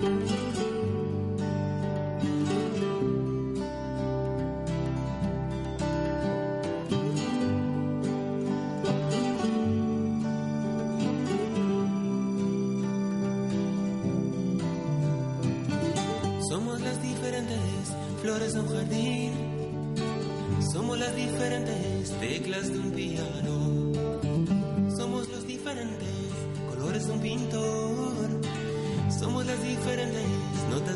Somos las diferentes flores de un jardín. Somos las diferentes teclas de un piano. Somos los diferentes colores de un pintor.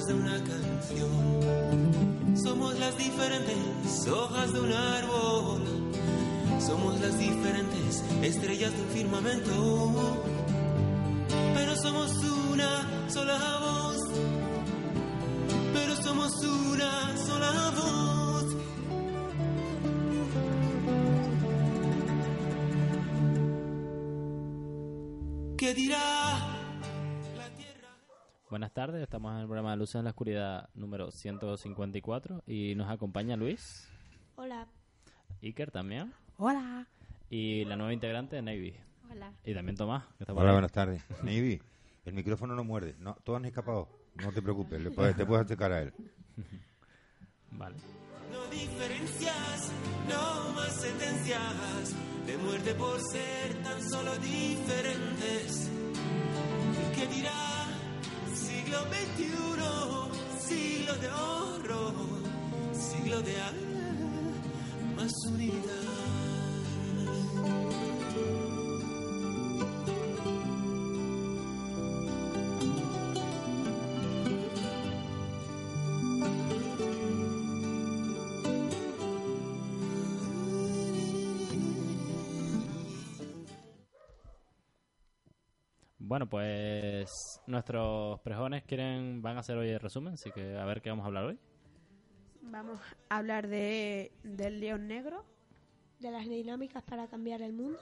De una canción. Somos las diferentes hojas de un árbol. Somos las diferentes estrellas de un firmamento. Pero somos una sola voz pero somos una sola voz. ¿Qué dirá la tierra? Buenas tardes, estamos en el programa de Luces en la Oscuridad número 154 y nos acompaña Luis, Hola. Iker también Hola. y la nueva integrante de Navy. Hola. Y también Tomás, que está Hola, ahí. buenas tardes. Navy, el micrófono no muerde. No, todos han escapado. No te preocupes, le puedes- te puedes acercar a él. Vale. No diferencias, no más sentencias de muerte por ser tan solo diferentes. ¿Y qué dirá? Siglo XXI, siglo de oro, siglo de alma, más unidad. Bueno, pues nuestros prejones quieren van a hacer hoy el resumen, así que a ver qué vamos a hablar hoy. Vamos a hablar de del león negro, De las dinámicas para cambiar el mundo.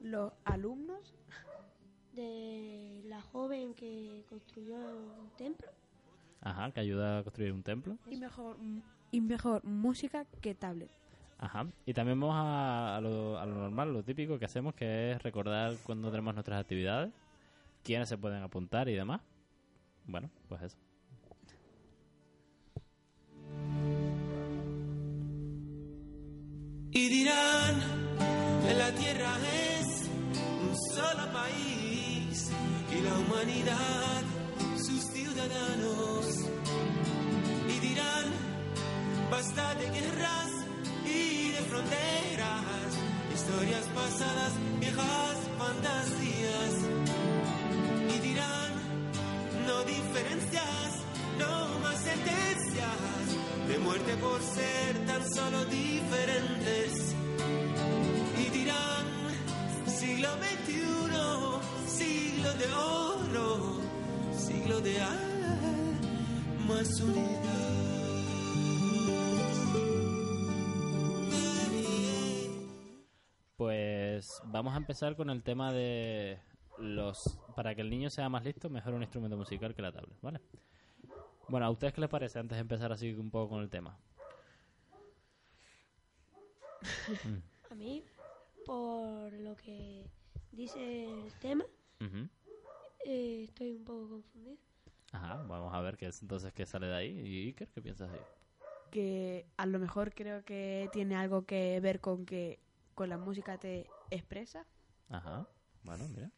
los alumnos, De la joven que construyó un templo. Ajá, que ayuda a construir un templo. y mejor y mejor música que tablet. Ajá. Y también vamos a, a lo, a lo normal, lo típico que hacemos, que es recordar cuando tenemos nuestras actividades, quiénes se pueden apuntar y demás. Bueno, pues eso. Y dirán, la tierra es un solo país y la humanidad sus ciudadanos. Y dirán, basta de guerras y de fronteras, historias pasadas, viejas fantasías. No diferencias, no más sentencias de muerte por ser tan solo diferentes. Y dirán, siglo XXI, siglo de oro, siglo de almas unidas. Pues vamos a empezar con el tema de los... Para que el niño sea más listo, mejor un instrumento musical que la tablet, ¿vale? Bueno, ¿a ustedes qué les parece antes de empezar así un poco con el tema? A mí, por lo que dice el tema, eh, estoy un poco confundido. Ajá, vamos a ver qué es entonces qué sale de ahí. ¿Y Iker, qué piensas ahí? Que a lo mejor creo que tiene algo que ver con que con la música te expresa. Ajá, bueno, mira.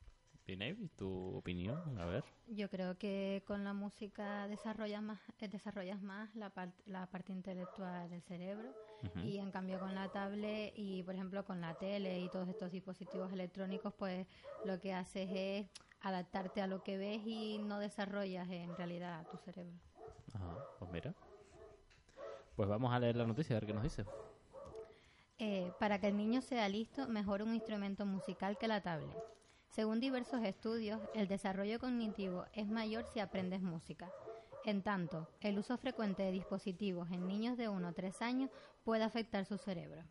¿Y Navy, tu opinión? A ver. Yo creo que con la música desarrollas más, eh, desarrollas más la, part- la parte intelectual del cerebro y en cambio con la tablet y por ejemplo con la tele y todos estos dispositivos electrónicos pues lo que haces es adaptarte a lo que ves y no desarrollas en realidad tu cerebro. Ajá, pues mira. Pues vamos a leer la noticia, a ver qué nos dice. Eh, para que el niño sea listo, mejor un instrumento musical que la tablet. Según diversos estudios, el desarrollo cognitivo es mayor si aprendes música. En tanto, el uso frecuente de dispositivos en niños de 1 o 3 años puede afectar su cerebro.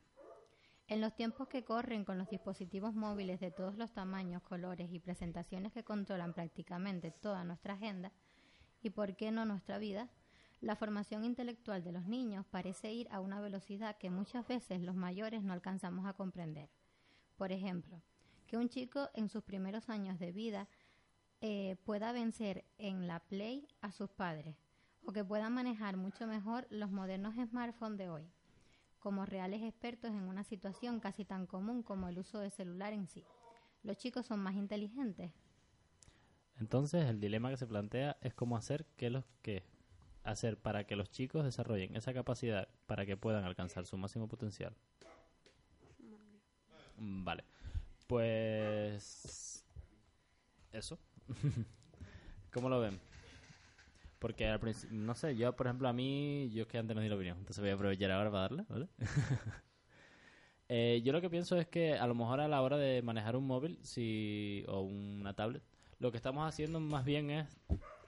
En los tiempos que corren con los dispositivos móviles de todos los tamaños, colores y presentaciones que controlan prácticamente toda nuestra agenda, y por qué no nuestra vida, la formación intelectual de los niños parece ir a una velocidad que muchas veces los mayores no alcanzamos a comprender. Por ejemplo, que un chico en sus primeros años de vida eh, pueda vencer en la Play a sus padres o que puedan manejar mucho mejor los modernos smartphones de hoy, como reales expertos en una situación casi tan común como el uso de celular en sí. Los chicos son más inteligentes. Entonces, el dilema que se plantea es cómo hacer que los que hacer para que los chicos desarrollen esa capacidad para que puedan alcanzar su máximo potencial. Vale. Pues eso. ¿Cómo lo ven? Porque al principio, no sé, yo por ejemplo a mí, yo es que antes no di la opinión, entonces voy a aprovechar ahora para darle, ¿vale? Eh, yo lo que pienso es que a lo mejor a la hora de manejar un móvil si, o una tablet, lo que estamos haciendo más bien es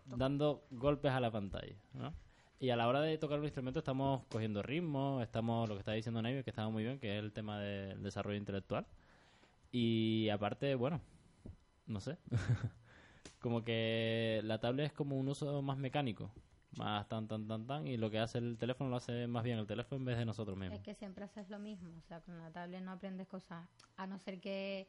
dando golpes a la pantalla, ¿no? Y a la hora de tocar un instrumento estamos cogiendo ritmo, estamos, lo que está diciendo Naime, que estaba muy bien, que es el tema del desarrollo intelectual. Y aparte, bueno, no sé, como que la tablet es como un uso más mecánico, más tan, tan, tan, tan, y lo que hace el teléfono lo hace más bien el teléfono en vez de nosotros mismos. Es que siempre haces lo mismo, o sea, con la tablet no aprendes cosas, a no ser que,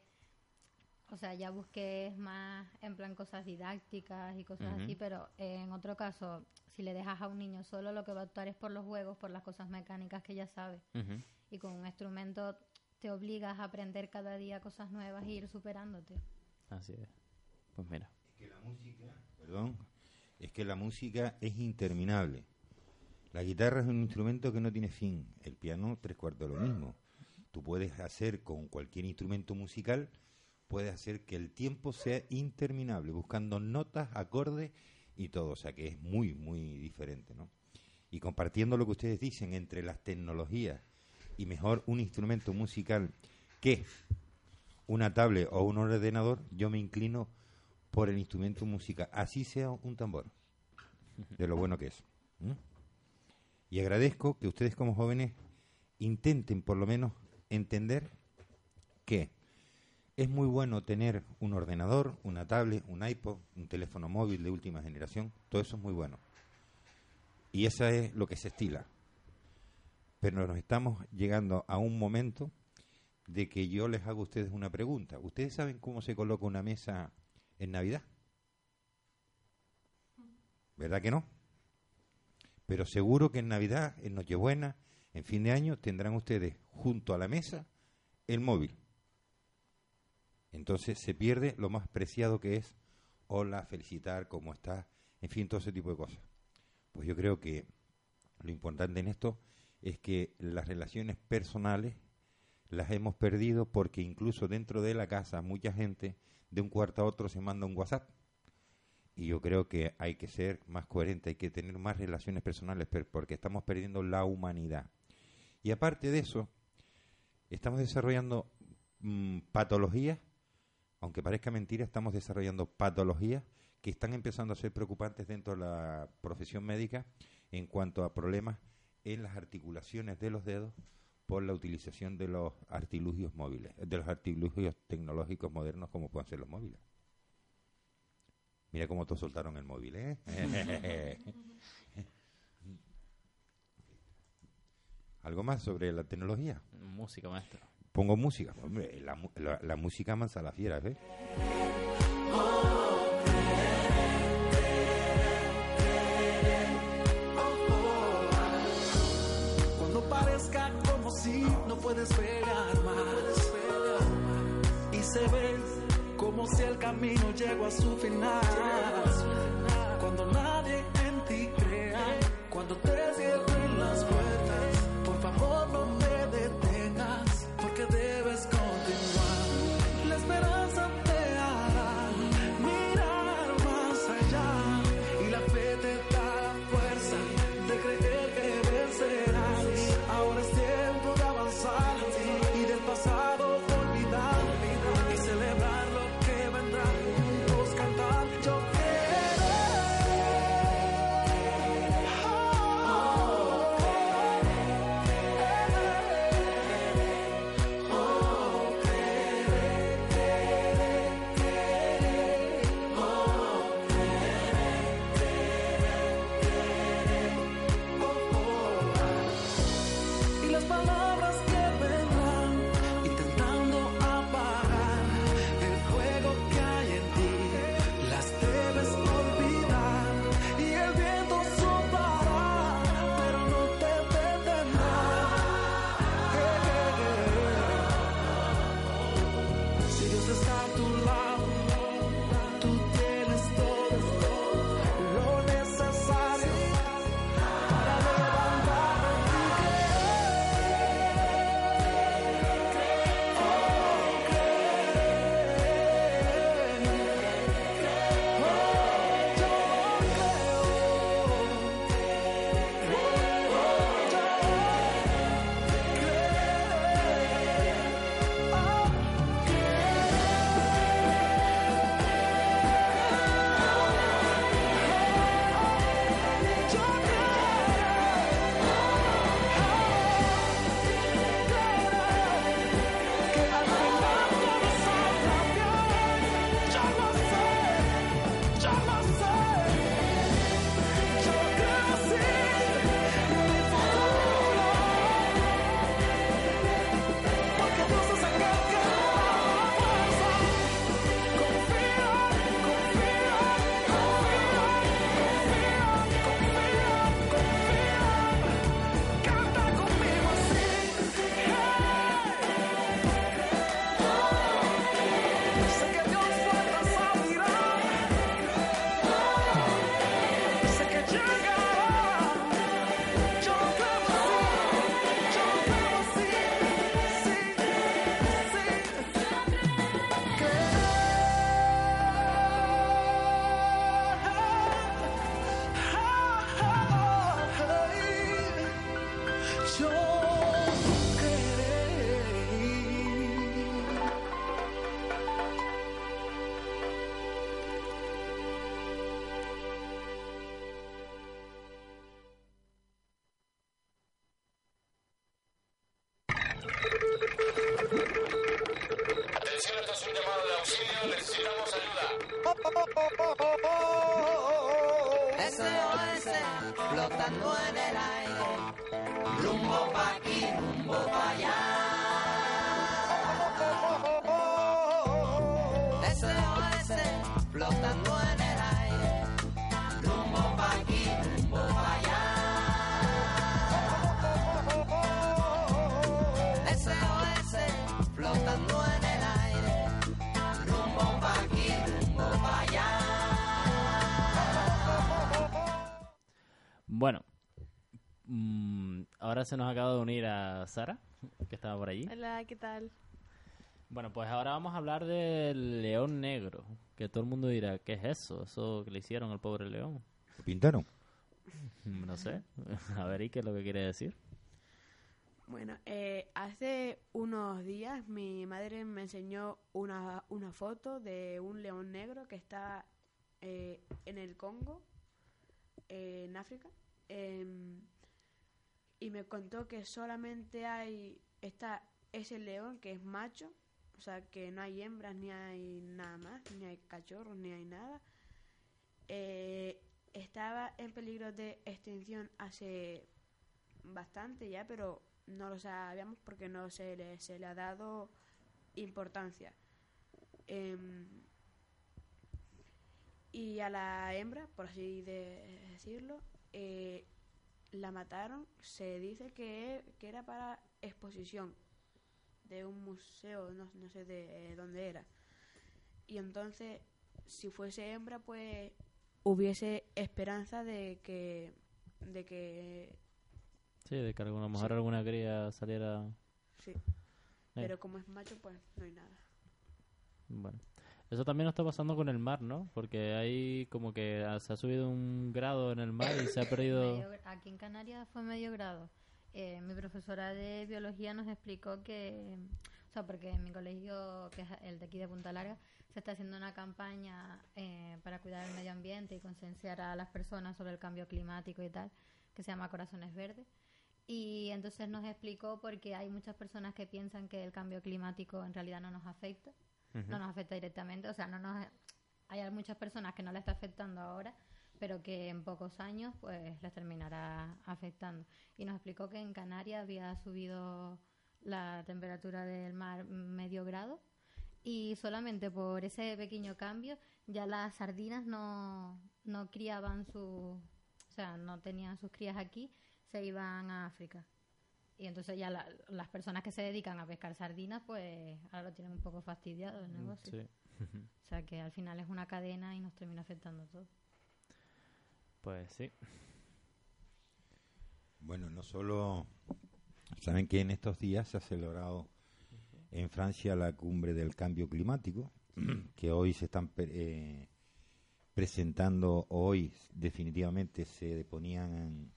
o sea, ya busques más en plan cosas didácticas y cosas así, pero eh, en otro caso, si le dejas a un niño solo, lo que va a actuar es por los juegos, por las cosas mecánicas que ya sabe. Y con un instrumento te obligas a aprender cada día cosas nuevas e ir superándote. Así es. Pues mira. que la música, perdón, es que la música es interminable. La guitarra es un instrumento que no tiene fin. El piano, tres cuartos lo mismo. Tú puedes hacer con cualquier instrumento musical, puedes hacer que el tiempo sea interminable, buscando notas, acordes y todo. O sea que es muy, muy diferente, ¿no? Y compartiendo lo que ustedes dicen entre las tecnologías y mejor un instrumento musical que una tablet o un ordenador, yo me inclino por el instrumento musical, así sea un tambor, de lo bueno que es. Y agradezco que ustedes como jóvenes intenten por lo menos entender que es muy bueno tener un ordenador, una tablet, un iPod, un teléfono móvil de última generación, todo eso es muy bueno. Y eso es lo que se estila. Pero nos estamos llegando a un momento de que yo les hago a ustedes una pregunta. ¿Ustedes saben cómo se coloca una mesa en Navidad? ¿Verdad que no? Pero seguro que en Navidad, en Nochebuena, en fin de año, tendrán ustedes junto a la mesa el móvil. Entonces se pierde lo más preciado que es hola, felicitar, cómo estás, en fin, todo ese tipo de cosas. Pues yo creo que lo importante en esto es que las relaciones personales las hemos perdido porque incluso dentro de la casa mucha gente de un cuarto a otro se manda un WhatsApp. Y yo creo que hay que ser más coherente, hay que tener más relaciones personales per- porque estamos perdiendo la humanidad. Y aparte de eso, estamos desarrollando mm, patologías, aunque parezca mentira, estamos desarrollando patologías que están empezando a ser preocupantes dentro de la profesión médica en cuanto a problemas en las articulaciones de los dedos por la utilización de los artilugios móviles, de los artilugios tecnológicos modernos como pueden ser los móviles. Mira cómo todos soltaron el móvil, ¿eh? ¿Algo más sobre la tecnología? Música, maestro. Pongo música. Hombre, la, mu- la- la música mansa la fiera, ¿ves? Cuando como si no puedes esperar más. Y se ve como si el camino llegó a su final. Cuando nadie en ti crea, cuando te se nos acaba de unir a Sara, que estaba por allí. Hola, ¿qué tal? Bueno, pues ahora vamos a hablar del león negro, que todo el mundo dirá, ¿qué es eso? Eso que le hicieron al pobre león. ¿Lo pintaron? No sé, a ver, ¿y qué es lo que quiere decir? Bueno, eh, hace unos días mi madre me enseñó una, una foto de un león negro que está eh, en el Congo, eh, en África, em, y me contó que solamente hay está ese león que es macho, o sea que no hay hembras ni hay nada más, ni hay cachorros ni hay nada. Eh, estaba en peligro de extinción hace bastante ya, pero no lo sabíamos porque no se le, se le ha dado importancia. Em, y a la hembra, por así de decirlo, eh, la mataron. Se dice que, que era para exposición de un museo, no, no sé de eh, dónde era. Y entonces, si fuese hembra, pues hubiese esperanza de que, de que Sí, de que a lo mejor alguna cría saliera... sí. Pero como es macho, pues no hay nada. Bueno, eso también nos está pasando con el mar, ¿no? Porque hay como que se ha subido un grado en el mar y se ha perdido... Medio aquí en Canarias fue medio grado. Eh, mi profesora de biología nos explicó que, o sea, porque en mi colegio, que es el de aquí de Punta Larga, se está haciendo una campaña eh, para cuidar el medio ambiente y concienciar a las personas sobre el cambio climático y tal, que se llama Corazones Verdes. Y entonces nos explicó porque hay muchas personas que piensan que el cambio climático en realidad no nos afecta, no nos afecta directamente, o sea, no nos hay muchas personas que no le está afectando ahora, pero que en pocos años pues les terminará afectando. Y nos explicó que en Canarias había subido la temperatura del mar medio grado y solamente por ese pequeño cambio ya las sardinas no, no criaban su, o sea, no tenían sus crías aquí, se iban a África. Y entonces ya la- las personas que se dedican a pescar sardinas, pues ahora lo tienen poco fastidiado el negocio. Sí. O sea que al final es una cadena y nos termina afectando a todos. Pues sí. Bueno, no solo... Saben que en estos días se ha celebrado en Francia la cumbre del cambio climático, que hoy se están pre- eh, presentando, hoy definitivamente se ponían en,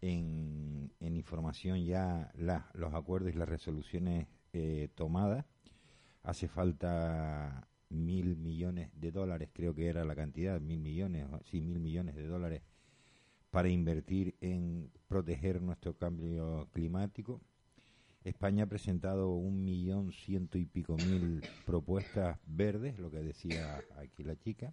en, en información ya la- los acuerdos y las resoluciones eh, tomadas. Hace falta mil millones de dólares, creo que era la cantidad, mil millones, o- sí, mil millones de dólares para invertir en proteger nuestro cambio climático. España ha presentado un millón ciento y pico mil propuestas verdes, lo que decía aquí la chica.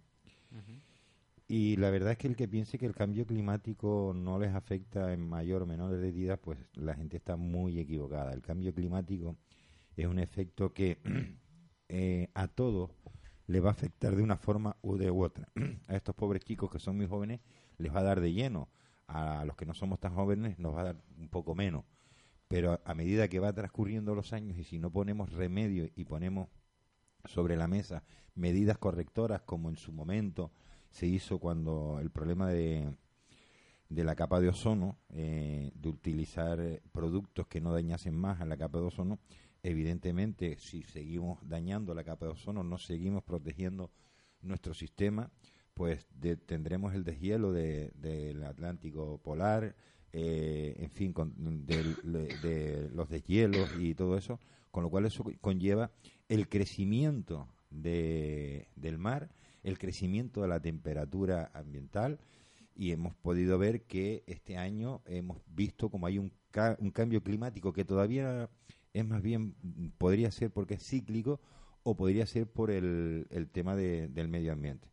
Y la verdad es que el que piense que el cambio climático no les afecta en mayor o menor medida, pues la gente está muy equivocada. El cambio climático es un efecto que eh, a todos le va a afectar de una forma u de otra. a estos pobres chicos que son muy jóvenes les va a dar de lleno. A los que no somos tan jóvenes nos va a dar un poco menos. Pero a, medida que va transcurriendo los años y si no ponemos remedio y ponemos sobre la mesa medidas correctoras como en su momento se hizo cuando el problema de, de la capa de ozono, eh, de utilizar productos que no dañasen más a la capa de ozono, evidentemente si seguimos dañando la capa de ozono, no seguimos protegiendo nuestro sistema, pues de- tendremos el deshielo de- del Atlántico polar, eh, en fin, con- del- de, de los deshielos y todo eso, con lo cual eso conlleva el crecimiento de- del mar, el crecimiento de la temperatura ambiental y hemos podido ver que este año hemos visto como hay un, ca- un cambio climático que todavía es más bien, podría ser porque es cíclico o podría ser por el, el tema de- del medio ambiente.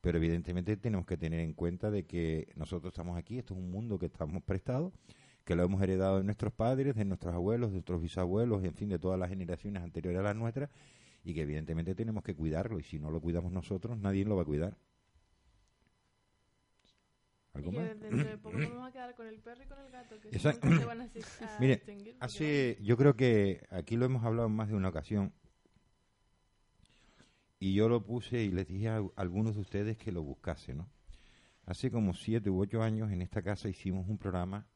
pero evidentemente tenemos que tener en cuenta de que nosotros estamos aquí, esto es un mundo que estamos prestados, que lo hemos heredado de nuestros padres, de nuestros abuelos, de nuestros bisabuelos, en fin, de todas las generaciones anteriores a las nuestras, y que evidentemente tenemos que cuidarlo, y si no lo cuidamos nosotros, nadie lo va a cuidar. Y ¿Algo que más? dentro de poco vamos a quedar con el perro y con el gato, que Esa- se van a, Mire, Hace, yo creo que aquí lo hemos hablado en más de una ocasión. Y yo lo puse y les dije a algunos de ustedes que lo buscasen, ¿no? Hace como siete u ocho años en esta casa hicimos un programa.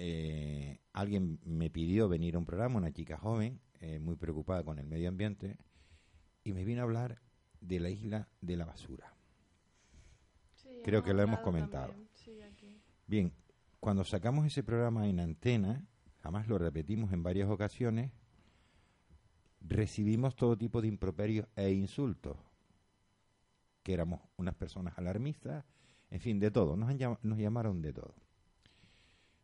eh, alguien me pidió venir a un programa, una chica joven, eh, muy preocupada con el medio ambiente, y me vino a hablar de la isla de la basura. Creo que lo hemos comentado. también, sí, aquí. Bien, cuando sacamos ese programa en antena, además lo repetimos en varias ocasiones, recibimos todo tipo de improperios e insultos, que éramos unas personas alarmistas, en fin, de todo, nos, han llam- nos llamaron de todo.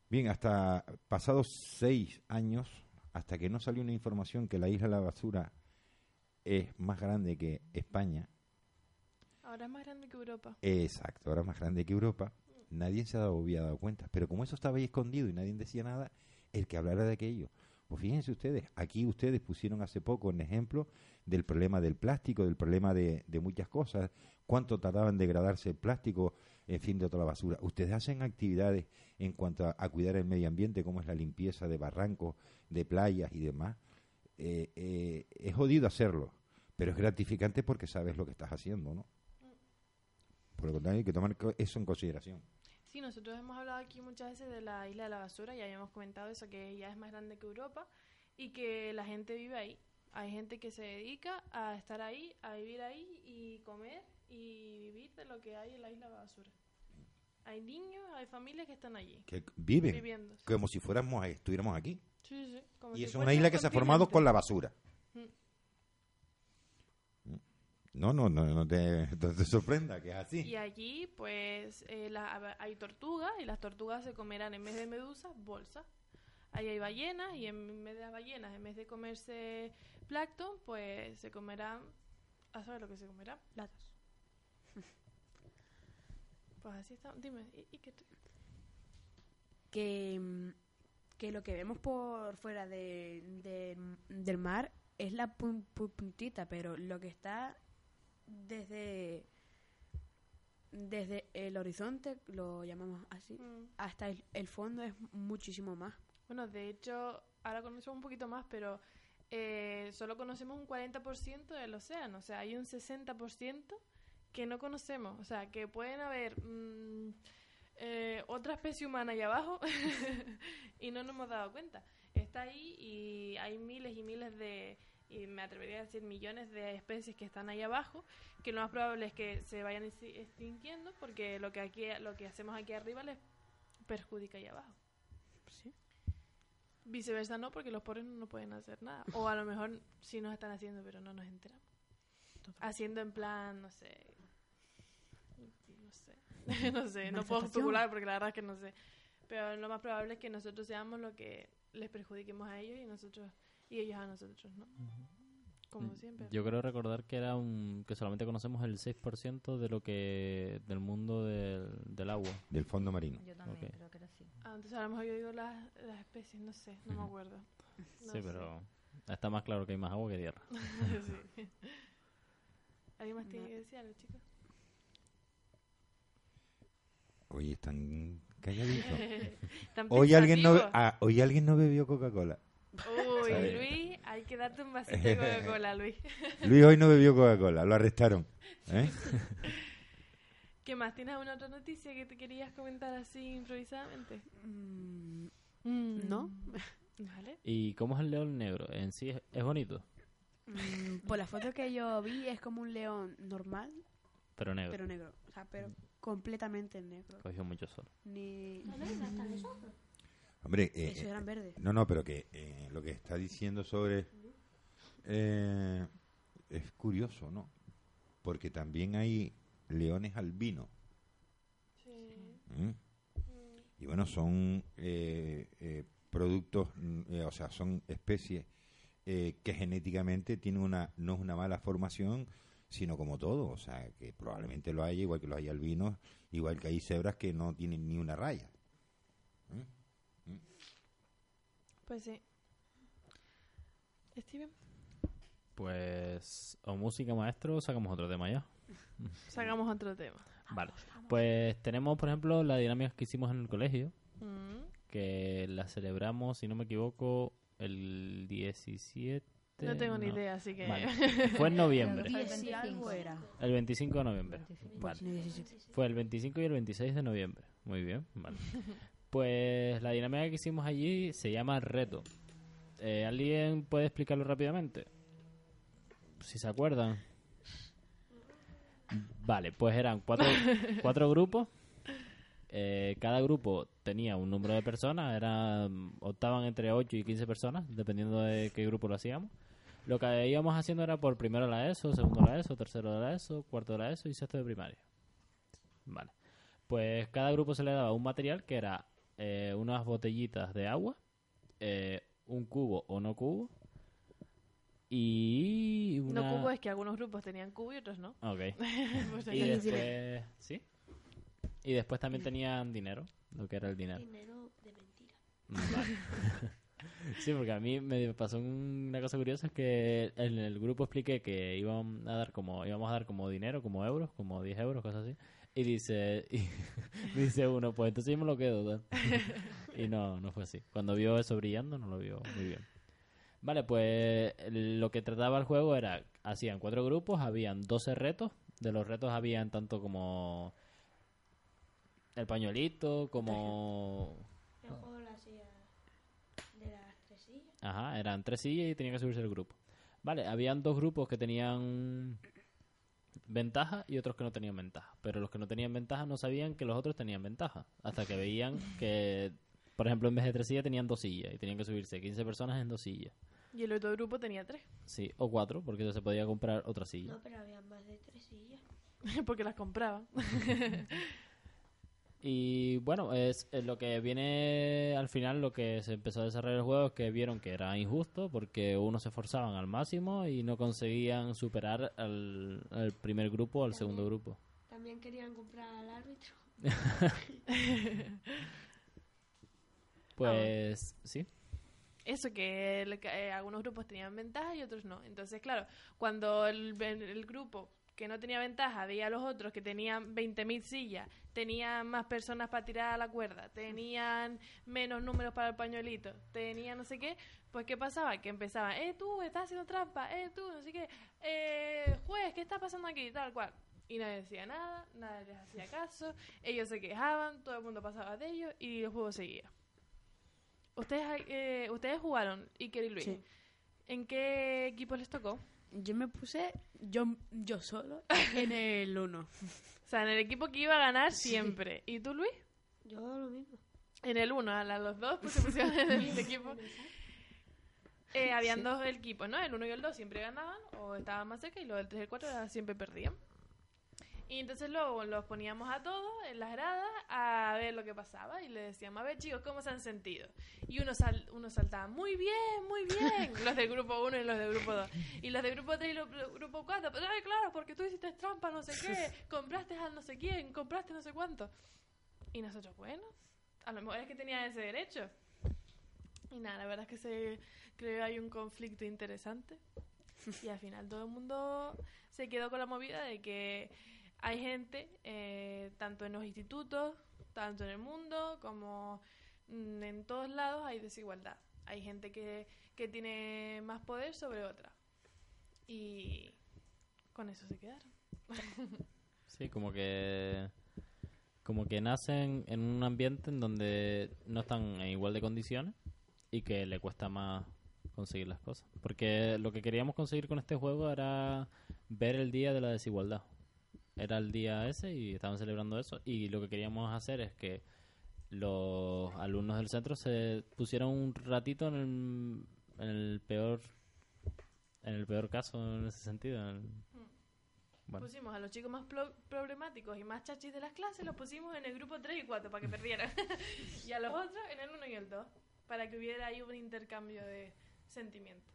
Bien, hasta pasados seis años, hasta que no salió una información que la isla de la basura es más grande que España, Ahora es más grande que Europa. Exacto, ahora más grande que Europa. Nadie se había dado cuenta. Pero como eso estaba ahí escondido y nadie decía nada, el que hablara de aquello. Pues fíjense ustedes, aquí ustedes pusieron hace poco un ejemplo del problema del plástico, del problema de, de muchas cosas. ¿Cuánto tardaba en degradarse el plástico, en fin, de toda la basura? Ustedes hacen actividades en cuanto a, a cuidar el medio ambiente, como es la limpieza de barrancos, de playas y demás. Eh, eh, es jodido hacerlo, pero es gratificante porque sabes lo que estás haciendo, ¿no? Por lo contrario, hay que tomar eso en consideración. Sí, nosotros hemos hablado aquí muchas veces de la isla de la basura y habíamos comentado eso, que ya es más grande que Europa y que la gente vive ahí. Hay gente que se dedica a estar ahí, a vivir ahí y comer y vivir de lo que hay en la isla de la basura. Hay niños, hay familias que están allí. Que viven Viviendo. como si fuéramos estuviéramos aquí. Sí, sí, como Y si es una un isla que se ha formado con la basura. Mm. No, no, no, no te, no te sorprenda que es así. Y allí, pues, eh, la- hay tortugas y las tortugas se comerán en vez de medusas, bolsas. Ahí hay ballenas y en vez de las ballenas, en vez de comerse plancton, pues se comerán... ¿A saber lo que se comerán? Latas. Pues así está. Dime, ¿y, y qué te- que, que lo que vemos por fuera de, de- del mar es la pun- pu- puntita, pero lo que está desde desde el horizonte, lo llamamos así, Mm. hasta el, el fondo es muchísimo más. Bueno, de hecho, ahora conocemos un poquito más, pero eh, solo conocemos un 40% del océano. O sea, hay un 60% que no conocemos. O sea, que pueden haber mm, eh, otra especie humana ahí abajo y no nos hemos dado cuenta. Está ahí y hay miles y miles de, y me atrevería a decir millones de especies que están ahí abajo, que lo más probable es que se vayan exti- extinguiendo porque lo que aquí lo que hacemos aquí arriba les perjudica ahí abajo. Viceversa no, porque los pobres no pueden hacer nada. O a lo mejor sí nos están haciendo, pero no nos enteramos. Haciendo en plan, no sé. No sé. no sé, no puedo especular porque la verdad es que no sé. Pero lo más probable es que nosotros seamos lo que les perjudiquemos a ellos y nosotros y ellos a nosotros, ¿no? Como siempre. Mm, Yo creo recordar que era un que solamente conocemos el 6% de lo que del mundo del, del agua. Del fondo marino. Yo también Ok. creo que era así. Ah, entonces a lo mejor yo digo las, las especies, no sé, no me acuerdo. No sí, sé. pero está más claro que hay más agua que tierra. Sí. ¿Alguien más tiene que decir algo, chicos? Oye, están calladitos. ¿Tan Hoy alguien no, ah, hoy alguien no bebió Coca-Cola. Uy, ¿sabes? Luis, hay que darte un vasito de Coca-Cola, Luis. Luis hoy no bebió Coca-Cola, lo arrestaron. ¿eh? ¿Qué más? ¿Tienes alguna otra noticia que te querías comentar así improvisadamente? Mm, Mm, ¿No? Vale. ¿Y cómo es el león negro? ¿En sí es, es bonito? mm, por la foto que yo vi es como un león normal, Pero negro. pero negro. O sea, pero completamente negro. Cogió mucho sol. Ni... ¿Dónde están esos? Hombre, eh, Esos eran verdes. no, no, pero que eh, lo que está diciendo sobre... eh, es curioso, ¿no? Porque también hay leones albinos. Sí. ¿Mm? Y bueno, son eh, eh, productos, mm, eh, o sea, son especies eh, que genéticamente tienen una, no es una mala formación, sino como todo. O sea, que probablemente lo haya, igual que los hay albinos, igual que hay cebras que no tienen ni una raya. Pues sí. Steven, Pues, o música maestro, o sacamos otro tema ya. sacamos otro tema. Vale. Pues tenemos, por ejemplo, la dinámica que hicimos en el colegio, Mm, que la celebramos, si no me equivoco, el 17. No tengo ni no. idea, así que... Vale. Fue en noviembre. El Si algo 25. era. El 25 de noviembre. 25. Vale. No, 17. Fue el 25 y el 26 de noviembre. Muy bien, vale. Pues la dinámica que hicimos allí se llama reto. Eh, ¿Alguien puede explicarlo rápidamente? Si se acuerdan. Vale, pues eran cuatro, cuatro grupos. Eh, cada grupo tenía un número de personas, eran, optaban entre 8 y 15 personas, dependiendo de qué grupo lo hacíamos. Lo que íbamos haciendo era por primero la ESO, segundo la ESO, tercero la ESO, cuarto la ESO y sexto de primaria. Vale. Pues cada grupo se le daba un material que era eh, unas botellitas de agua, eh, un cubo o no cubo y una... No cubo es que algunos grupos tenían cubo y otros no. Ok. Pues y después... ¿Sí? Y después también tenían dinero, lo que era el dinero. Dinero de mentira. Vale. sí, porque a mí me pasó una cosa curiosa, es que en el grupo expliqué que iban a dar como, íbamos a dar como dinero, como euros, como 10 euros, cosas así. Y dice, y dice uno, pues entonces yo me lo quedo. y no, no fue así. Cuando vio eso brillando, no lo vio muy bien. Vale, pues lo que trataba el juego era, hacían cuatro grupos, habían 12 retos. De los retos habían tanto como el pañuelito, como El juego lo hacía de las tres sillas. Ajá, eran tres sillas y tenía que subirse el grupo. Vale, habían dos grupos que tenían ventaja y otros que no tenían ventaja. Pero los que no tenían ventaja no sabían que los otros tenían ventaja. Hasta que veían que, por ejemplo, en vez de tres sillas tenían dos sillas y tenían que subirse 15 personas en dos sillas. Y el otro grupo tenía tres, Sí, o cuatro, porque se podía comprar otra silla. No, pero había más de tres sillas. porque las compraban. Y bueno, es, es lo que viene al final, lo que se empezó a desarrollar el juego es que vieron que era injusto porque unos se esforzaban al máximo y no conseguían superar al, al primer grupo o al segundo grupo. También querían comprar al árbitro. Pues sí, Eso, que, el- que, eh, algunos grupos tenían ventaja y otros no. Entonces, claro, cuando el, el grupo que no tenía ventaja veía a los otros que tenían 20.000 sillas, tenían más personas para tirar a la cuerda, tenían menos números para el pañuelito, tenían no sé qué, pues ¿qué pasaba? Que empezaban, eh, tú, estás haciendo trampa, eh, tú, no sé qué, eh, juez, ¿qué está pasando aquí? Tal cual. Y nadie decía nada, nadie les hacía caso, ellos se quejaban, todo el mundo pasaba de ellos y el juego seguía. Ustedes, eh, ustedes jugaron, Iker y Luis. Sí. ¿En qué equipo les tocó? Yo me puse yo, yo solo en el 1. O sea, en el equipo que iba a ganar siempre. ¿Y tú, Luis? Yo lo mismo. En el 1, a los dos pues, se pusieron en el equipo. Eh, habían dos equipos, ¿no? El 1 y el 2 siempre ganaban o estaban más cerca y los del 3 y el 4 siempre perdían. Y entonces luego los poníamos a todos en las gradas a ver lo que pasaba y le decíamos, a ver chicos, ¿cómo se han sentido? Y unos, sal, unos saltaban, muy bien, muy bien, los del grupo 1 y los del grupo 2. Y los del grupo 3 y los del grupo 4, pues, ay, claro, porque tú hiciste trampa, no sé qué, compraste al no sé quién, compraste no sé cuánto. Y nosotros, bueno, a lo mejor es que tenía ese derecho. Y nada, la verdad es que se, creo que hay un conflicto interesante. Y al final todo el mundo se quedó con la movida de que hay gente, eh, tanto en los institutos, tanto en el mundo, como mm, en todos lados hay desigualdad. Hay gente que, que tiene más poder sobre otra. Y con eso se quedaron. sí, como que como que nacen en un ambiente en donde no están en igual de condiciones y que le cuesta más conseguir las cosas. Porque lo que queríamos conseguir con este juego era ver el día de la desigualdad. Era el día ese y estaban celebrando eso. Y lo que queríamos hacer es que los alumnos del centro se pusieran un ratito en el, en el peor en el peor caso en ese sentido. en el- bueno. Pusimos a los chicos más pro- problemáticos y más chachis de las clases, los pusimos en el grupo 3 y 4 para que perdieran. y a los otros en el 1 y el 2, para que hubiera ahí un intercambio de sentimientos.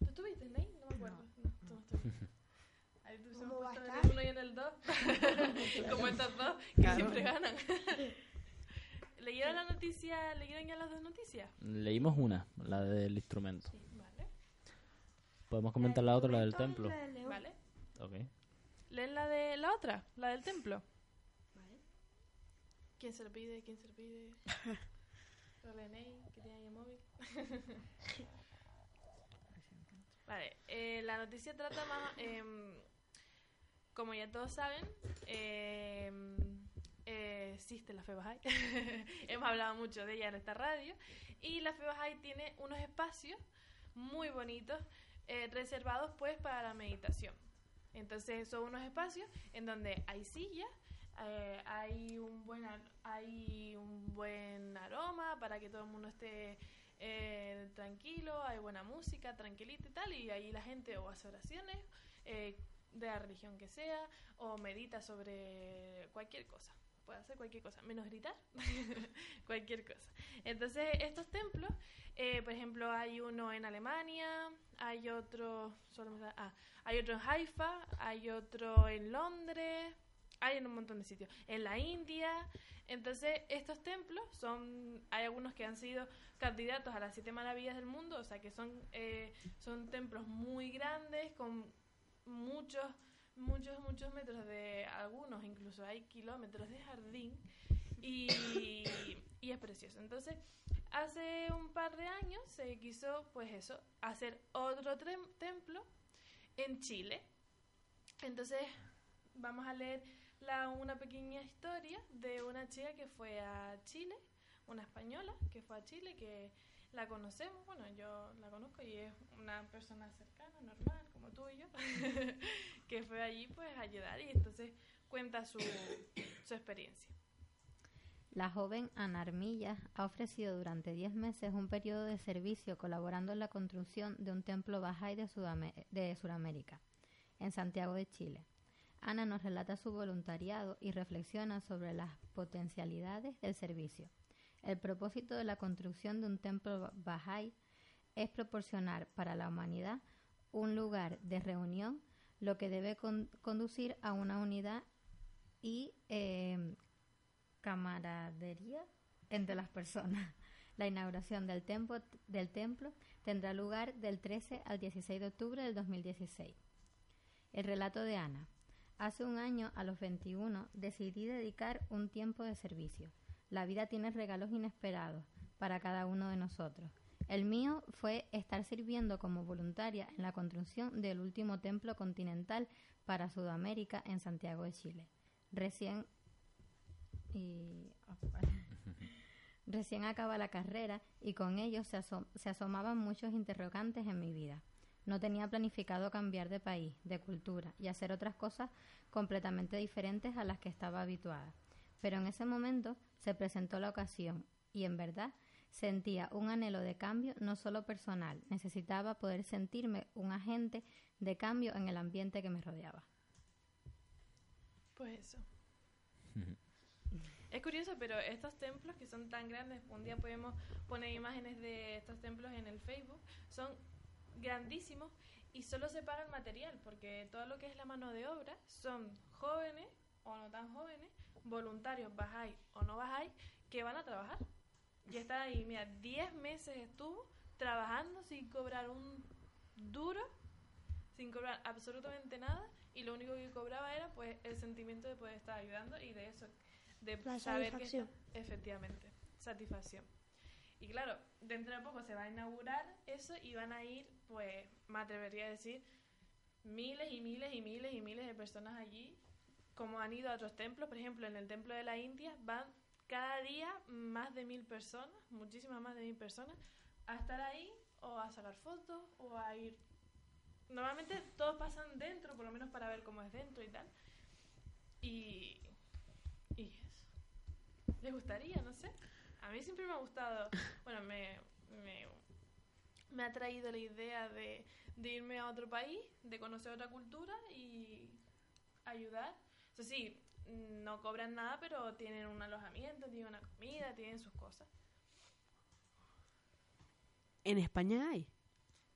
¿Tú estuviste ahí? No me acuerdo. No, no tú ¿Cómo hemos va a puesto en estar? el 1 y en el 2. Como estos dos, que Claro. siempre ganan. ¿Leyeron la noticia? ¿Leyeron ya las dos noticias? Leímos una, la del instrumento. Vale. Podemos comentar la otra, la del templo. La del león. Vale. Ok. ¿Leen la de la otra? La del templo. ¿Quién se lo pide? ¿Quién se lo pide? René, que tiene ahí el móvil. vale, eh, la noticia trata más, em, como ya todos saben, em, eh, existe la Fe Bahá'í. Hemos hablado mucho de ella en esta radio. Y la Fe Bahá'í tiene unos espacios muy bonitos eh, reservados pues para la meditación. Entonces son unos espacios en donde hay sillas, eh, hay un buen hay un buen aroma para que todo el mundo esté eh, tranquilo, hay buena música, tranquilita y tal, y ahí la gente o hace oraciones eh, de la religión que sea o medita sobre cualquier cosa. Puede hacer cualquier cosa, menos gritar, cualquier cosa. Entonces, estos templos, eh, por ejemplo, hay uno en Alemania, hay otro, solo sale- ah, hay otro en Haifa, hay otro en Londres, hay en un montón de sitios, en la India. Entonces, estos templos son, hay algunos que han sido candidatos a las siete maravillas del mundo, o sea que son, eh, son templos muy grandes, con muchos, muchos, muchos metros de, algunos incluso hay kilómetros de jardín y, y es precioso. Entonces, hace un par de años se quiso, pues eso, hacer otro templo en Chile. Entonces, vamos a leer la, una pequeña historia de una chica que fue a Chile, una española que fue a Chile, que la conocemos, bueno, yo la conozco y es una persona cercana, normal, como tú y yo, que fue allí pues a ayudar y entonces cuenta su, su experiencia. La joven Ana Armillas ha ofrecido durante 10 meses un periodo de servicio colaborando en la construcción de un templo Bahá'í de, de Sudamérica, en Santiago de Chile. Ana nos relata su voluntariado y reflexiona sobre las potencialidades del servicio. El propósito de la construcción de un templo Bahá'í es proporcionar para la humanidad un lugar de reunión, lo que debe con- conducir a una unidad y eh, camaradería entre las personas. La inauguración del del templo tendrá lugar del 13 al 16 de octubre del 2016. El relato de Ana. Hace un año, a los 21, decidí dedicar un tiempo de servicio. La vida tiene regalos inesperados para cada uno de nosotros. El mío fue estar sirviendo como voluntaria en la construcción del último templo continental para Sudamérica en Santiago de Chile. Recién y recién acaba la carrera y con ello se, asom- se asomaban muchos interrogantes en mi vida. No tenía planificado cambiar de país, de cultura y hacer otras cosas completamente diferentes a las que estaba habituada. Pero en ese momento se presentó la ocasión y en verdad sentía un anhelo de cambio no solo personal, necesitaba poder sentirme un agente de cambio en el ambiente que me rodeaba. Pues eso. Es curioso, pero estos templos que son tan grandes, un día podemos poner imágenes de estos templos en el Facebook, son grandísimos y solo se paga el material, porque todo lo que es la mano de obra son jóvenes o no tan jóvenes, voluntarios, bajáis o no bajáis, que van a trabajar. Y está ahí, mira, 10 meses estuvo trabajando sin cobrar un duro, sin cobrar absolutamente nada, y lo único que cobraba era pues el sentimiento de poder estar ayudando y de eso, de La saber que está- efectivamente, satisfacción. Y claro, dentro de poco se va a inaugurar eso y van a ir, pues, me atrevería a decir, miles y miles y miles y miles de personas allí, como han ido a otros templos, por ejemplo, en el templo de la India van cada día más de mil personas, muchísimas más de mil personas, a estar ahí o a sacar fotos o a ir... Normalmente todos pasan dentro, por lo menos para ver cómo es dentro y tal. Y... Y eso. ¿Les gustaría? No sé. A mí siempre me ha gustado, bueno, me, me, me ha traído la idea de, de irme a otro país, de conocer otra cultura y ayudar. Eso sí, no cobran nada, pero tienen un alojamiento, tienen una comida, tienen sus cosas. ¿En España hay?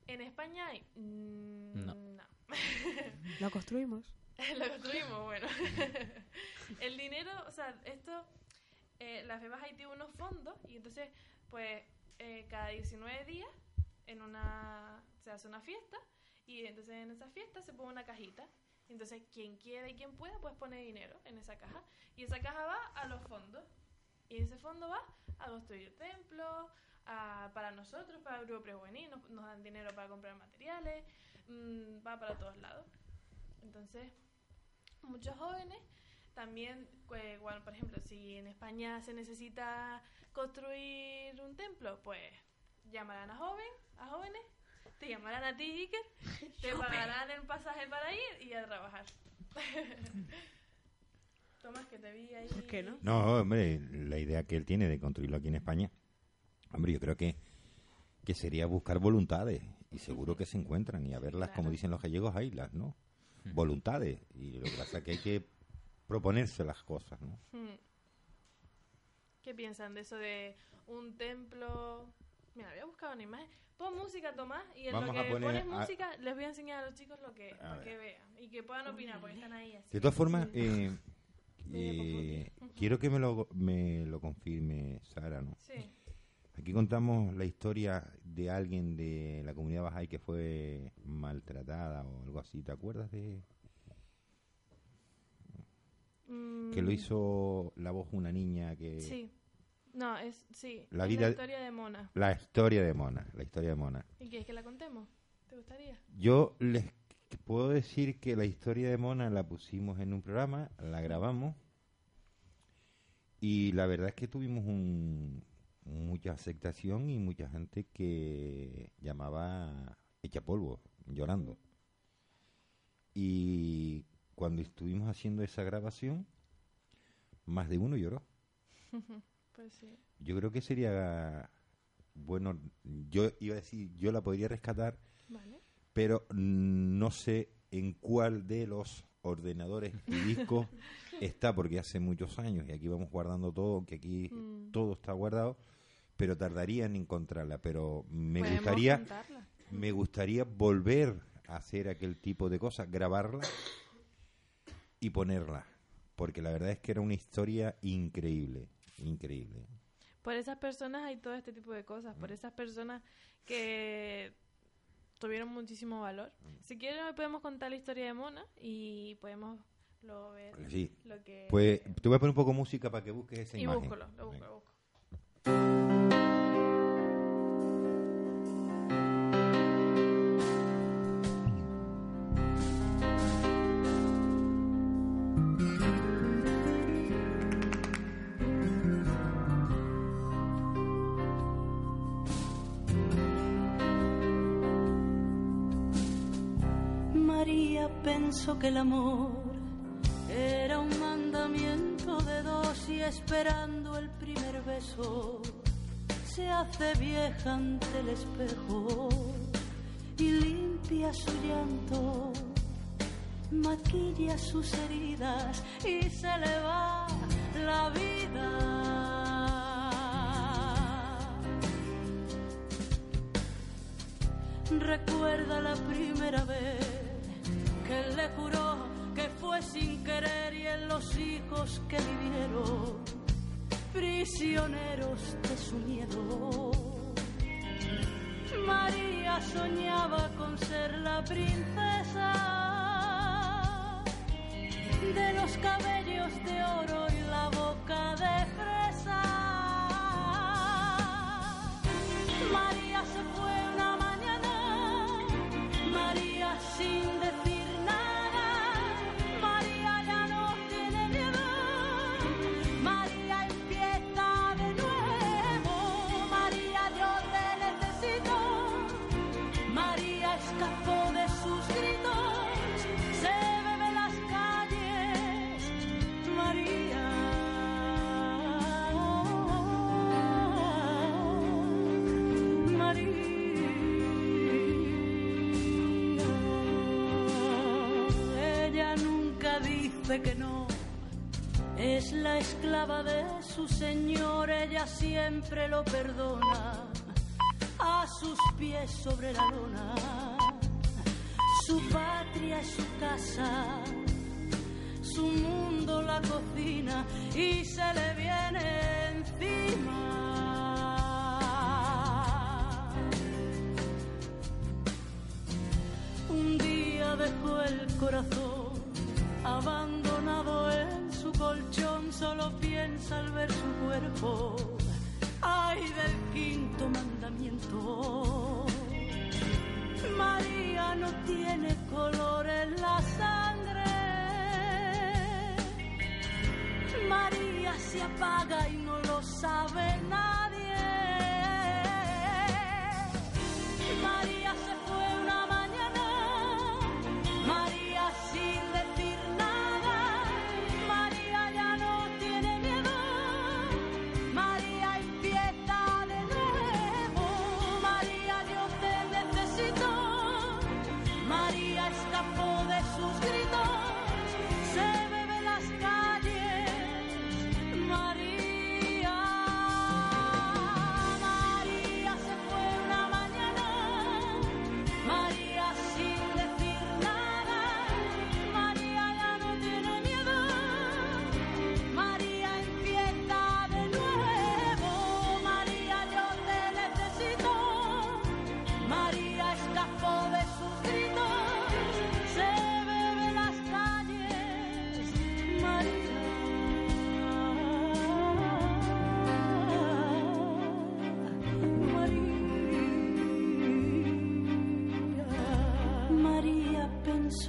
¿En España hay? Mm, No. no. Lo construimos. lo construimos, bueno. el dinero, o sea, esto, eh, la FEBAS ahí tiene unos fondos y entonces, pues, eh, cada 19 días en una, se hace una fiesta y entonces en esa fiesta se pone una cajita. Entonces, quien quiera y quien pueda, pues pone dinero en esa caja. Y esa caja va a los fondos. Y ese fondo va a construir templos, a- para nosotros, para el grupo prejuvenil, nos, dan dinero para comprar materiales, mm, va para todos lados. Entonces, muchos jóvenes también, pues, por ejemplo, si en España se necesita construir un templo, pues llamarán a jóvenes, te llamarán a ti, Iker, te pagarán el pasaje para ir y a trabajar. Tomás, que te vi ahí. ¿Por qué no? No, hombre, la idea que él tiene de construirlo aquí en España, hombre, yo creo que, que sería buscar voluntades y seguro que se encuentran y a verlas, como dicen los gallegos, haylas, ¿no? Voluntades y lo que pasa es que hay que proponerse las cosas, ¿no? Hmm. ¿Qué piensan de eso de un templo? Mira, voy a buscar una imagen. Pon música, Tomás, y en Vamos lo que poner pones a- música les voy a enseñar a los chicos lo que para vean y que puedan opinar, porque están ahí así. De todas formas, eh, eh, quiero que me lo, me lo confirme Sara, ¿no? Sí, Aquí contamos la historia de alguien de la comunidad Bahá'í que fue maltratada o algo así, ¿te acuerdas de que lo Mm, hizo la voz una niña que Sí. No, es, sí. La es vida- la historia de Mona. la historia de Mona, la historia de Mona. ¿Y quieres que la contemos? ¿Te gustaría? Yo les puedo decir que la historia de Mona la pusimos en un programa, la grabamos y la verdad es que tuvimos un, mucha aceptación y mucha gente que llamaba hecha polvo, llorando. Y cuando estuvimos haciendo esa grabación, más de uno lloró. Pues sí. Yo creo que sería bueno, yo iba a decir, yo la podría rescatar Vale. pero no sé en cuál de los ordenadores y discos está, porque hace muchos años y aquí vamos guardando todo, que aquí Mm. todo está guardado, pero tardaría en encontrarla, pero me gustaría contarla. me gustaría volver a hacer aquel tipo de cosas, grabarla y ponerla, porque la verdad es que era una historia increíble, increíble. Por esas personas hay todo este tipo de cosas. Por esas personas que tuvieron muchísimo valor. Si quieren, podemos contar la historia de Mona y podemos luego ver Sí. lo que... Pues te voy a poner un poco de música para que busques esa y imagen. búscalo, lo busco, lo busco. María pensó que el amor era un mandamiento de dos y esperando el primer beso se hace vieja ante el espejo y limpia su llanto, maquilla sus heridas y se le va la vida. Recuerda la primera vez que le juró que fue sin querer y en los hijos que vivieron prisioneros de su miedo. María soñaba con ser la princesa de los cabellos de oro y la boca de fresa. Que no. Es la esclava de su señor, ella siempre lo perdona. A sus pies sobre la lona, Su patria es su casa, su mundo la cocina y se le viene encima. Un día dejó el corazón abandonado en su colchón, solo piensa al ver su cuerpo. Ay del quinto mandamiento. María no tiene color en la sangre. María se apaga y no lo sabe nadie.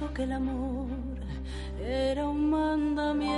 Pensó que el amor era un mandamiento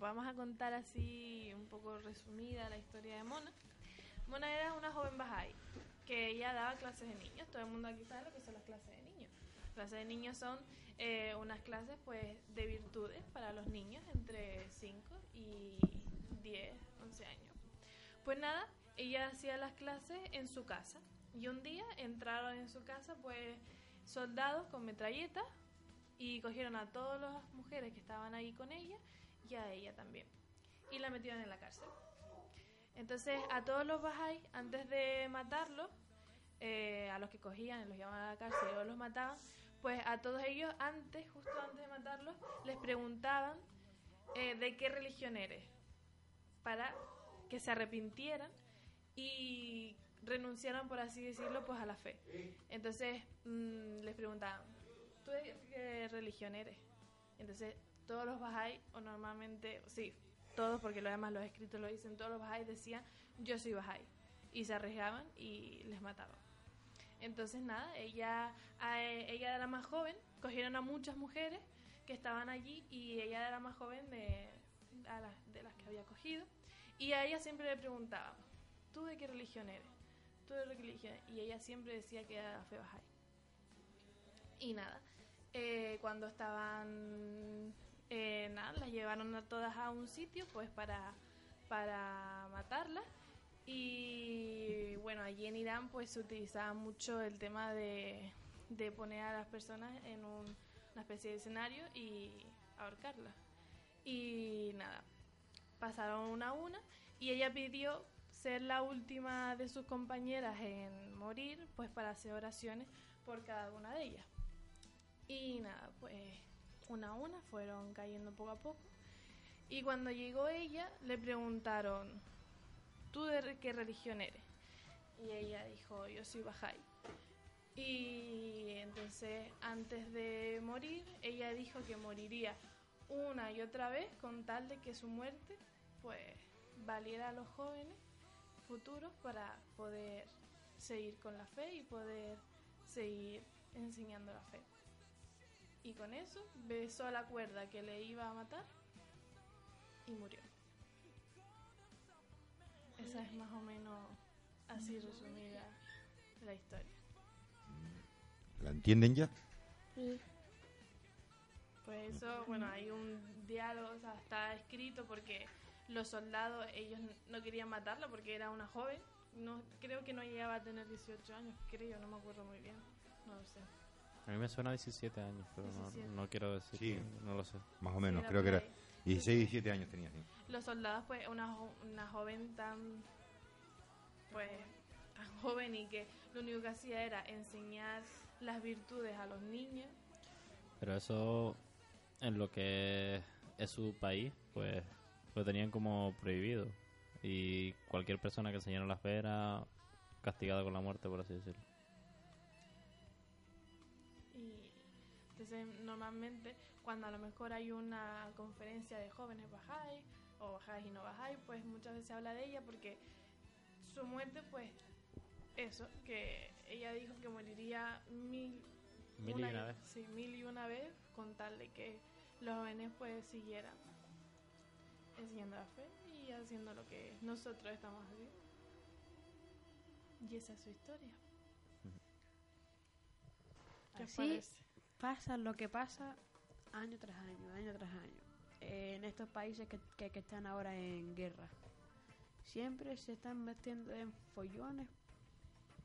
vamos a contar así un poco resumida la historia de Mona. Mona era una joven Bahá'í que ella daba clases de niños. Todo el mundo aquí sabe lo que son las clases de niños. Clases de niños son eh, unas clases pues de virtudes para los niños entre 5 y 10, 11 años. Pues nada, ella hacía las clases en su casa. Y un día entraron en su casa pues soldados con metralletas y cogieron a todas las mujeres que estaban ahí con ella y a ella también. Y la metieron en la cárcel. Entonces, a todos los Bahá'í, antes de matarlos, eh, a los que cogían los llevaban a la cárcel luego los mataban, pues a todos ellos, antes, justo antes de matarlos, les preguntaban eh, de qué religión eres, para que se arrepintieran y renunciaran, por así decirlo, pues a la fe. Entonces, mm, les preguntaban, ¿tú de qué religión eres? Entonces, todos los Bahá'í, o normalmente, sí, todos, porque lo demás los escritos lo dicen, todos los Bahá'í decían, yo soy Bahá'í. Y se arriesgaban y les mataban. Entonces, nada, ella, ella era la más joven, cogieron a muchas mujeres que estaban allí y ella era la más joven de, a las- de las que había cogido. Y a ella siempre le preguntaban, ¿tú de qué religión eres? ¿Tú de qué religión? Y ella siempre decía que era la fe Bahá'í. Y nada, eh, cuando estaban, eh, nada, las llevaron a todas a un sitio pues para, para matarlas. Y bueno, allí en Irán pues se utilizaba mucho el tema de, de poner a las personas en un- una especie de escenario y ahorcarlas. Y nada, pasaron una a una y ella pidió ser la última de sus compañeras en morir, pues para hacer oraciones por cada una de ellas. Y nada, pues una a una fueron cayendo poco a poco. Y cuando llegó ella, le preguntaron, ¿tú de qué religión eres? Y ella dijo, yo soy Bahá'í. Y entonces, antes de morir, ella dijo que moriría una y otra vez con tal de que su muerte, pues, valiera a los jóvenes futuros para poder seguir con la fe y poder seguir enseñando la fe. Y con eso besó la cuerda que le iba a matar y murió. Esa es más o menos así resumida la historia. ¿La entienden ya? Pues eso, bueno, hay un diálogo, o sea, está escrito porque los soldados, ellos no querían matarla porque era una joven. No, creo que no llegaba a tener 18 años, creo, no me acuerdo muy bien. No lo sé. A mí me suena a 17 años, pero no, 17. no quiero decir. Sí. que- no lo sé. Más o menos, creo que era ahí. 16, 17 años tenía. sí. Los soldados, pues, una, jo- una joven tan, pues, tan joven y que lo único que hacía era enseñar las virtudes a los niños. Pero eso, en lo que es su país, pues lo tenían como prohibido. Y cualquier persona que enseñara la fe era castigada con la muerte, por así decirlo. Entonces normalmente cuando a lo mejor hay una conferencia de jóvenes Bahá'í o Bahá'í y no Bahá'í, pues muchas veces se habla de ella porque su muerte pues eso, que ella dijo que moriría mil, Mil y una vez. Sí, mil y una vez con tal de que los jóvenes pues siguieran enseñando la fe y haciendo lo que nosotros estamos haciendo. Y esa es su historia. ¿Qué os Así parece? Pasa lo que pasa año tras año, año tras año. Eh, en estos países que, que- que están ahora en guerra. Siempre se están metiendo en follones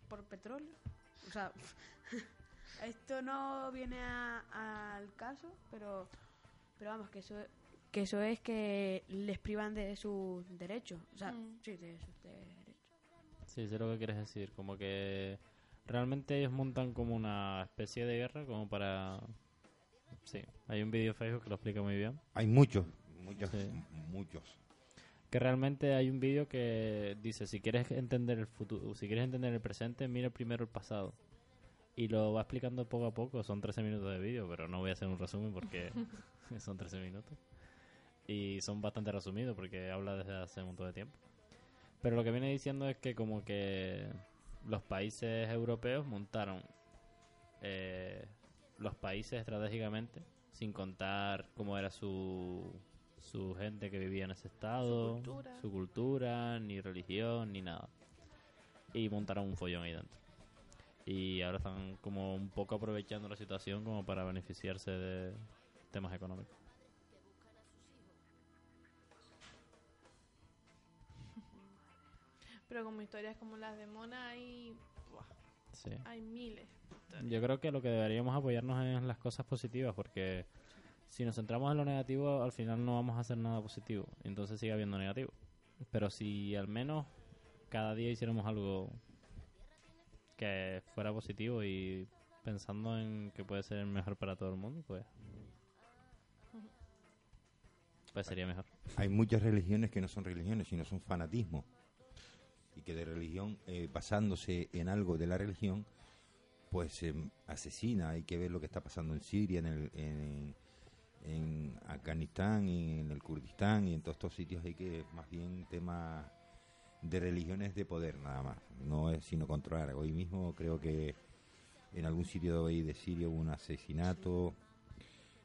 por petróleo. O sea, esto no viene a- al caso, pero, pero vamos, que eso, que eso es que les privan de sus derechos. O sea, Mm. sí, de sus derechos. Sí, sé lo que quieres decir. Como que realmente ellos montan como una especie de guerra, como para. Sí, hay un vídeo Facebook que lo explica muy bien. Hay muchos, muchos, Sí. muchos. Que realmente hay un vídeo que dice: si quieres entender el futuro, si quieres entender el presente, mira primero el pasado. Y lo va explicando poco a poco. Son 13 minutos de vídeo, pero no voy a hacer un resumen porque son 13 minutos. Y son bastante resumidos porque habla desde hace un montón de tiempo. Pero lo que viene diciendo es que como que los países europeos montaron eh, los países estratégicamente, sin contar cómo era su, su gente que vivía en ese estado, cultura. su cultura, ni religión, ni nada. Y montaron un follón ahí dentro. Y ahora están como un poco aprovechando la situación como para beneficiarse de temas económicos. Pero como historias como las de Mona hay, buah, Sí. hay miles. de. Yo creo que lo que deberíamos apoyarnos es en las cosas positivas, porque si nos centramos en lo negativo, al final no vamos a hacer nada positivo. Entonces sigue habiendo negativo. Pero si al menos cada día hiciéramos algo que fuera positivo y pensando en que puede ser mejor para todo el mundo, pues, pues sería mejor. Hay muchas religiones que no son religiones, sino son fanatismo. Que de religión, eh, basándose en algo de la religión, pues se asesina. Hay que ver lo que está pasando en Siria, en, el, en, Afganistán, y en el Kurdistán y en todos estos sitios. Hay que, más bien, tema de religiones de poder, nada más. No es sino controlar. Hoy mismo creo que en algún sitio de ahí de Siria hubo un asesinato,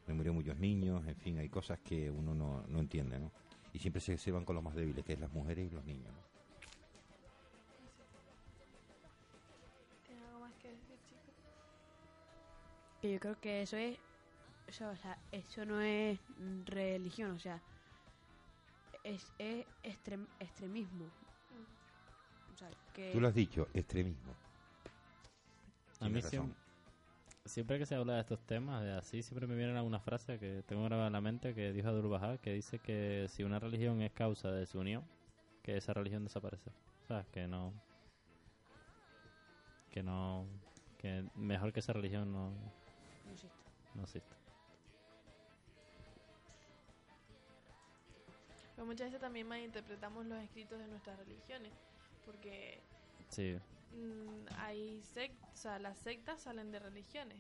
me murieron muchos niños, en fin, hay cosas que uno no, no entiende, ¿no? Y siempre se, se van con los más débiles, que es las mujeres y los niños, ¿no? Que yo creo que eso es, eso, o sea, eso no es religión, o sea, es, es extrem- extremismo. O sea, que Tú lo has dicho, extremismo. A mí, Tienes siem- razón. Siempre que se habla de estos temas, de así, siempre me viene alguna frase que tengo grabada en la mente que dijo Abdul Bahá, que dice que si una religión es causa de su unión, que esa religión desaparece. O sea, que no... Que no... Que mejor que esa religión no, No existe. Pero muchas veces también malinterpretamos los escritos de nuestras religiones, porque Sí, mm, hay sectas, o sea, las sectas salen de religiones.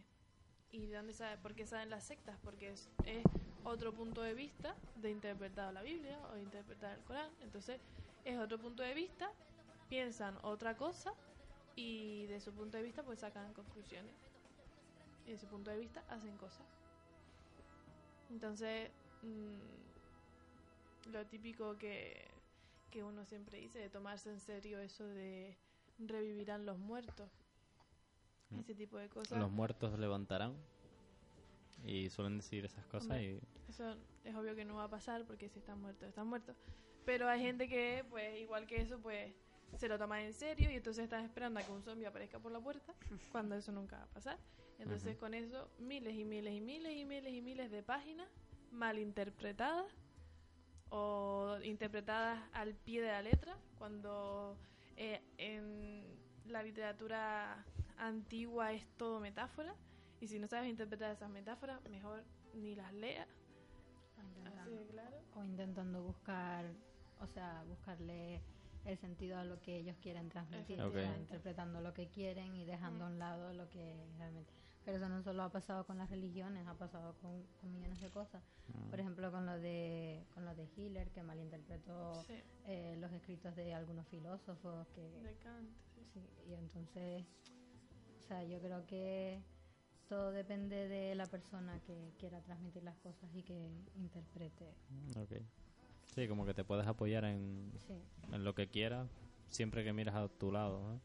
¿Y de dónde sabe? ¿Por qué salen las sectas? Porque es, es otro punto de vista de interpretar la Biblia o de interpretar el Corán. Entonces, es otro punto de vista, piensan otra cosa y de su punto de vista pues sacan conclusiones. Y de su punto de vista hacen cosas. Entonces, mm, lo típico que, que uno siempre dice, de tomarse en serio eso de revivirán los muertos. Mm. Ese tipo de cosas. los muertos levantarán y suelen decir esas cosas Hombre. y... Eso es obvio que no va a pasar porque si están muertos, están muertos. Pero hay gente que, pues, igual que eso, pues, se lo toma en serio y entonces están esperando a que un zombie aparezca por la puerta, cuando eso nunca va a pasar. Entonces, con eso, miles y miles y miles y miles y miles de páginas malinterpretadas o interpretadas al pie de la letra, cuando eh, en la literatura antigua es todo metáfora. Y si no sabes interpretar esas metáforas, mejor ni las leas. Así de claro. o intentando buscar, o sea, buscarle el sentido a lo que ellos quieren transmitir, interpretando lo que quieren y dejando a un lado lo que realmente... Pero eso no solo ha pasado con las religiones, ha pasado con, con millones de cosas. Mm. Por ejemplo, con lo de con lo de Hitler, que malinterpretó Sí. eh, los escritos de algunos filósofos que De Kant, sí. Sí, y entonces, o sea, yo creo que todo depende de la persona que quiera transmitir las cosas y que interprete. Ok. Sí, como que te puedes apoyar en, Sí. en lo que quieras, siempre que miras a tu lado, ¿eh?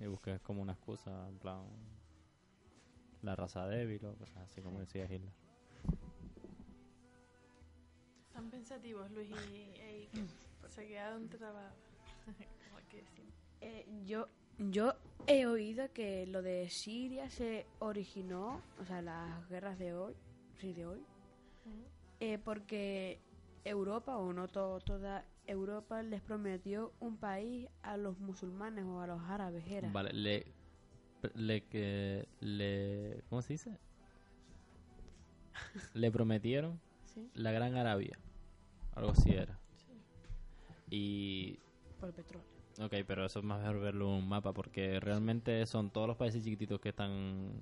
Y busques como una excusa, en plan, la raza débil o cosas así, como decía Hitler. Están pensativos Luis y Eike. Se quedaron trabados. Que. Eh, yo, yo he oído que lo de Siria se originó, o sea, las guerras de hoy, sí, de hoy, eh, porque Europa, o no to- toda Europa, les prometió un país a los musulmanes o a los árabes, era. Vale, le, le que le ¿cómo se dice? le prometieron Sí. la Gran Arabia, algo así era. Y Por el petróleo. Ok, pero eso es más mejor verlo en un mapa porque realmente son todos los países chiquititos que están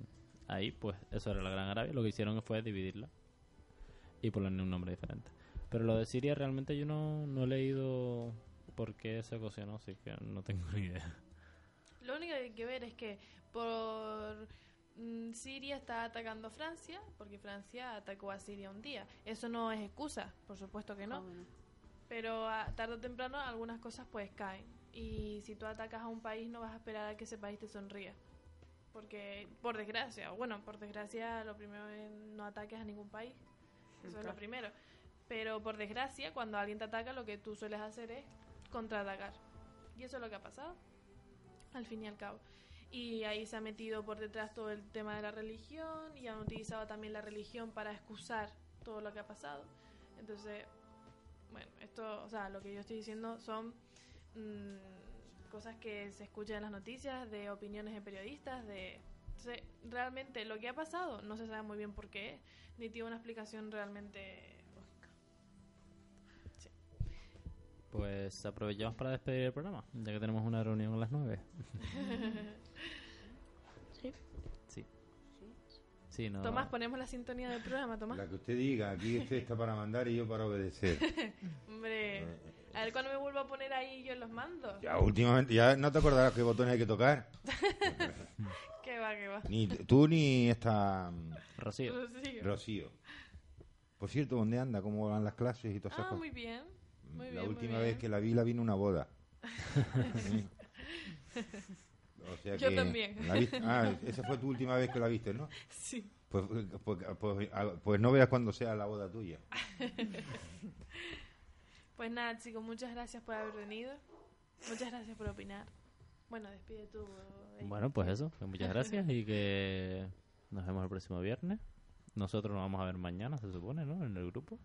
ahí, pues eso era la Gran Arabia. Lo que hicieron fue dividirla y ponerle un nombre diferente. Pero lo de Siria realmente yo no, no he leído por qué se ocasionó, así que no tengo ni idea. Lo único que hay que ver es que por mm, Siria está atacando a Francia, porque Francia atacó a Siria un día. Eso no es excusa, por supuesto que no. Ah, bueno. Pero a- tarde o temprano algunas cosas pues caen. Y si tú atacas a un país no vas a esperar a que ese país te sonría. Porque, por desgracia, bueno, por desgracia lo primero es no ataques a ningún país. Eso es lo primero. Pero por desgracia, cuando alguien te ataca, lo que tú sueles hacer es contraatacar. Y eso es lo que ha pasado, al fin y al cabo. Y ahí se ha metido por detrás todo el tema de la religión y han utilizado también la religión para excusar todo lo que ha pasado. Entonces, bueno, esto, o sea, lo que yo estoy diciendo son mm, cosas que se escuchan en las noticias, de opiniones de periodistas, de... Entonces, realmente lo que ha pasado no se sabe muy bien por qué, ni tiene una explicación realmente lógica. Pues aprovechamos para despedir el programa, ya que tenemos una reunión a las 9. Sí, no. Tomás, ponemos la sintonía del programa, Tomás. La que usted diga, aquí usted está para mandar y yo para obedecer. Hombre, a ver cuando me vuelvo a poner ahí yo los mando. Ya últimamente, ya no te acordarás qué botones hay que tocar. Que va, que va. Ni tú ni esta mm, Rocío. Rocío. Rocío. Por cierto, ¿dónde anda? ¿Cómo van las clases y todas esas Ah, cosas? muy bien. Muy la bien, muy última bien. vez que la vi, la vi en una boda. Sí. O sea Yo que también. la viste- Ah, esa fue tu última vez que la viste, ¿no? Sí. Pues, pues, pues, pues no veas cuando sea la boda tuya. Pues nada, chicos, muchas gracias por haber venido. Muchas gracias por opinar. Bueno, despide tú. Eike. Bueno, pues eso, pues muchas gracias y que Nos vemos el próximo viernes. Nosotros nos vamos a ver mañana, se supone, ¿no? En el grupo.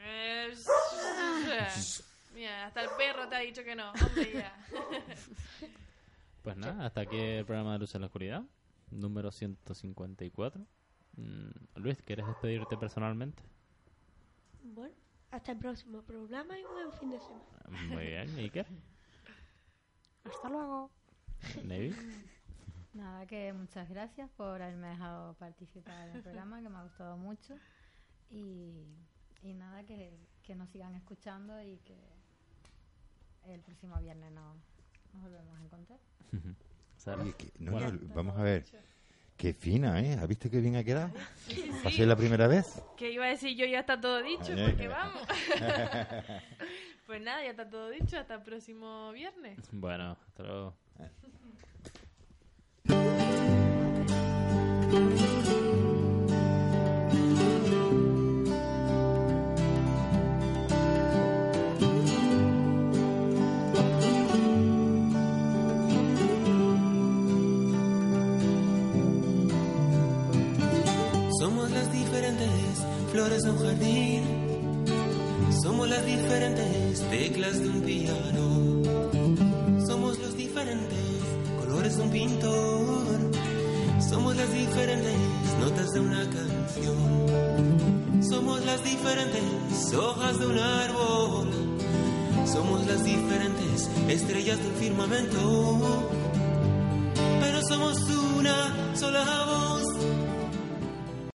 Eh, Mira, hasta el perro te ha dicho que no. Hombre, ya. Pues nada, hasta aquí el programa de Luz en la Oscuridad, número 154. Mm, Luis, ¿quieres despedirte personalmente? Bueno, hasta el próximo programa y buen fin de semana. Muy bien, Iker, Hasta luego. Nevi. Nada, que muchas gracias por haberme dejado participar en el programa, que me ha gustado mucho. Y, y nada, que, que nos sigan escuchando y que el próximo viernes nos, nos volvemos a encontrar. Oye, que- no, Bueno. no, vamos a ver. Qué fina, ¿eh? ¿Has visto qué bien ha quedado? Sí, sí, ¿Pasé sí. la primera vez? Que iba a decir yo, ya está todo dicho, Ay, porque ay. vamos. pues nada, ya está todo dicho. Hasta el próximo viernes. Bueno, hasta luego. Flores de un jardín. Somos las diferentes teclas de un piano. Somos los diferentes colores de un pintor. Somos las diferentes notas de una canción. Somos las diferentes hojas de un árbol. Somos las diferentes estrellas del firmamento. Pero somos una sola voz